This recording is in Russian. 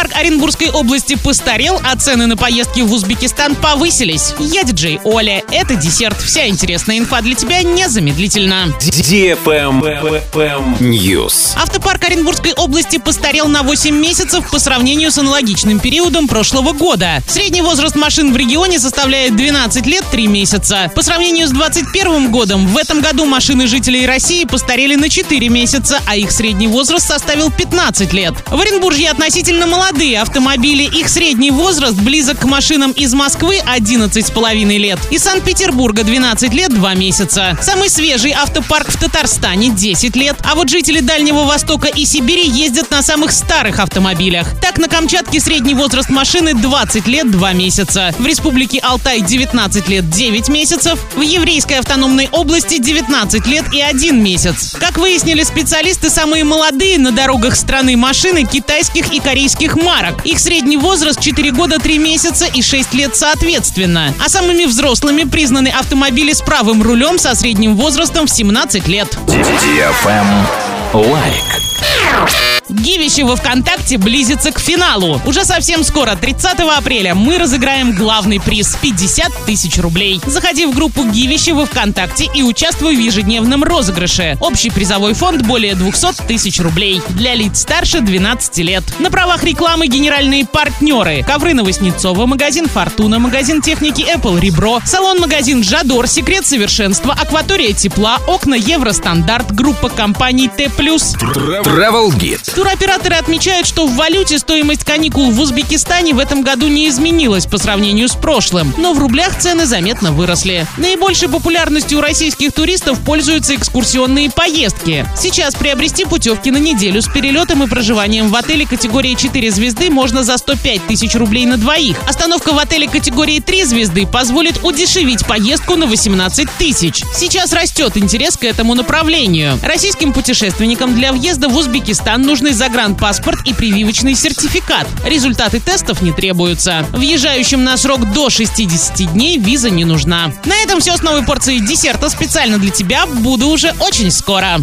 Автопарк Оренбургской области постарел, а цены на поездки в Узбекистан повысились. Я диджей Оля. Это десерт. Вся интересная инфа для тебя незамедлительно. News. Автопарк Оренбургской области постарел на 8 месяцев по сравнению с аналогичным периодом прошлого года. Средний возраст машин в регионе составляет 12 лет 3 месяца. По сравнению с 2021 годом, в этом году машины жителей России постарели на 4 месяца, а их средний возраст составил 15 лет. В Оренбурге относительно молодые автомобили, их средний возраст близок к машинам из Москвы 11,5 лет. Из Санкт-Петербурга 12 лет 2 месяца. Самый свежий автопарк в Татарстане 10 лет, а вот жители Дальнего Востока и Сибири ездят на самых старых автомобилях. Так, на Камчатке средний возраст машины 20 лет 2 месяца. В Республике Алтай 19 лет 9 месяцев. В Еврейской автономной области 19 лет и 1 месяц. Как выяснили специалисты, самые молодые на дорогах страны машины китайских и корейских марок. Их средний возраст 4 года 3 месяца и 6 лет соответственно. А самыми взрослыми признаны автомобили с правым рулем со средним возрастом в 17 лет. Лайк. Гивище во ВКонтакте близится к финалу. Уже совсем скоро, 30 апреля, мы разыграем главный приз – 50 тысяч рублей. Заходи в группу Гивище во ВКонтакте и участвуй в ежедневном розыгрыше. Общий призовой фонд более 200 тысяч рублей. Для лиц старше 12 лет. На правах рекламы генеральные партнеры. Ковры Новоснецова, магазин Фортуна, магазин техники Apple Ребро, салон-магазин Жадор, Секрет совершенства, Акватория тепла, окна Евростандарт, группа компаний Т+. Travel Guide. Туроператоры отмечают, что в валюте стоимость каникул в Узбекистане в этом году не изменилась по сравнению с прошлым, но в рублях цены заметно выросли. Наибольшей популярностью у российских туристов пользуются экскурсионные поездки. Сейчас приобрести путевки на неделю с перелетом и проживанием в отеле категории 4 звезды можно за 105 тысяч рублей на двоих. Остановка в отеле категории 3 звезды позволит удешевить поездку на 18 тысяч. Сейчас растет интерес к этому направлению. Российским путешественникам для въезда в Узбекистан нужны загранпаспорт и прививочный сертификат. Результаты тестов не требуются. Въезжающим на срок до 60 дней виза не нужна. На этом все с новой порцией десерта специально для тебя. Буду уже очень скоро.